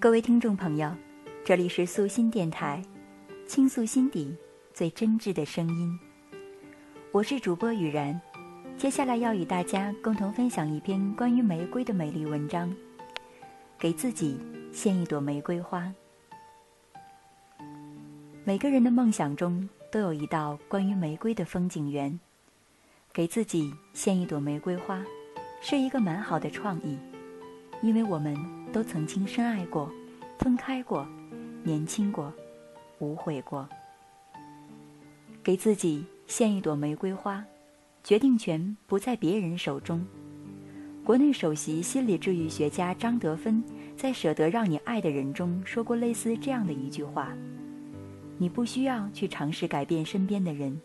各位听众朋友，这里是素心电台，倾诉心底最真挚的声音。我是主播雨然，接下来要与大家共同分享一篇关于玫瑰的美丽文章。给自己献一朵玫瑰花。每个人的梦想中都有一道关于玫瑰的风景园。给自己献一朵玫瑰花，是一个蛮好的创意，因为我们都曾经深爱过。分开过，年轻过，无悔过。给自己献一朵玫瑰花，决定权不在别人手中。国内首席心理治愈学家张德芬在《舍得让你爱的人》中说过类似这样的一句话：“你不需要去尝试改变身边的人，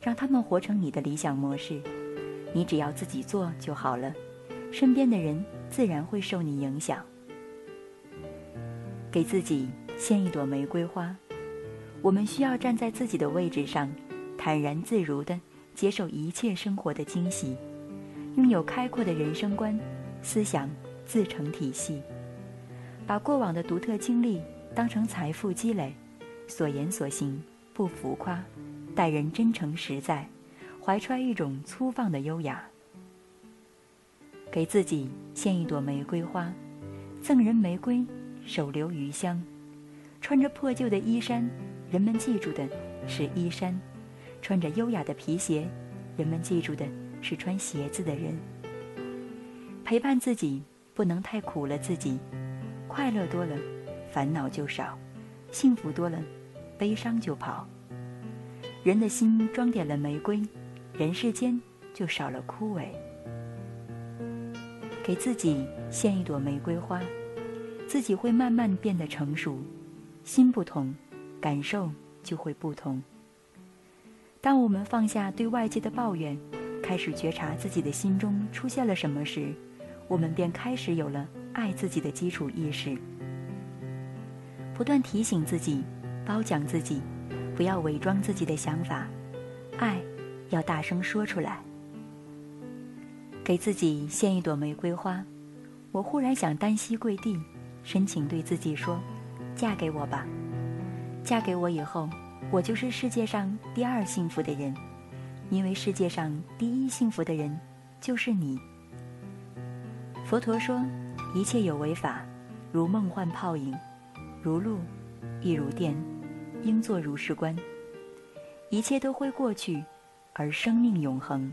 让他们活成你的理想模式，你只要自己做就好了，身边的人自然会受你影响。”给自己献一朵玫瑰花，我们需要站在自己的位置上，坦然自如地接受一切生活的惊喜，拥有开阔的人生观，思想自成体系，把过往的独特经历当成财富积累，所言所行不浮夸，待人真诚实在，怀揣一种粗放的优雅。给自己献一朵玫瑰花，赠人玫瑰。手留余香，穿着破旧的衣衫，人们记住的是衣衫；穿着优雅的皮鞋，人们记住的是穿鞋子的人。陪伴自己，不能太苦了自己。快乐多了，烦恼就少；幸福多了，悲伤就跑。人的心装点了玫瑰，人世间就少了枯萎。给自己献一朵玫瑰花。自己会慢慢变得成熟，心不同，感受就会不同。当我们放下对外界的抱怨，开始觉察自己的心中出现了什么时，我们便开始有了爱自己的基础意识。不断提醒自己，褒奖自己，不要伪装自己的想法，爱要大声说出来。给自己献一朵玫瑰花，我忽然想单膝跪地。深情对自己说：“嫁给我吧，嫁给我以后，我就是世界上第二幸福的人，因为世界上第一幸福的人就是你。”佛陀说：“一切有为法，如梦幻泡影，如露，亦如电，应作如是观。一切都会过去，而生命永恒。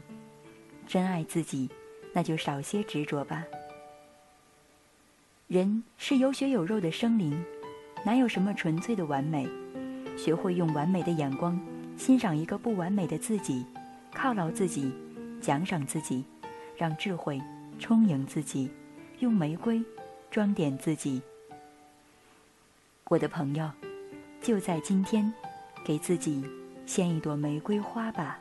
真爱自己，那就少些执着吧。”人是有血有肉的生灵，哪有什么纯粹的完美？学会用完美的眼光欣赏一个不完美的自己，犒劳自己，奖赏自己，让智慧充盈自己，用玫瑰装点自己。我的朋友，就在今天，给自己献一朵玫瑰花吧。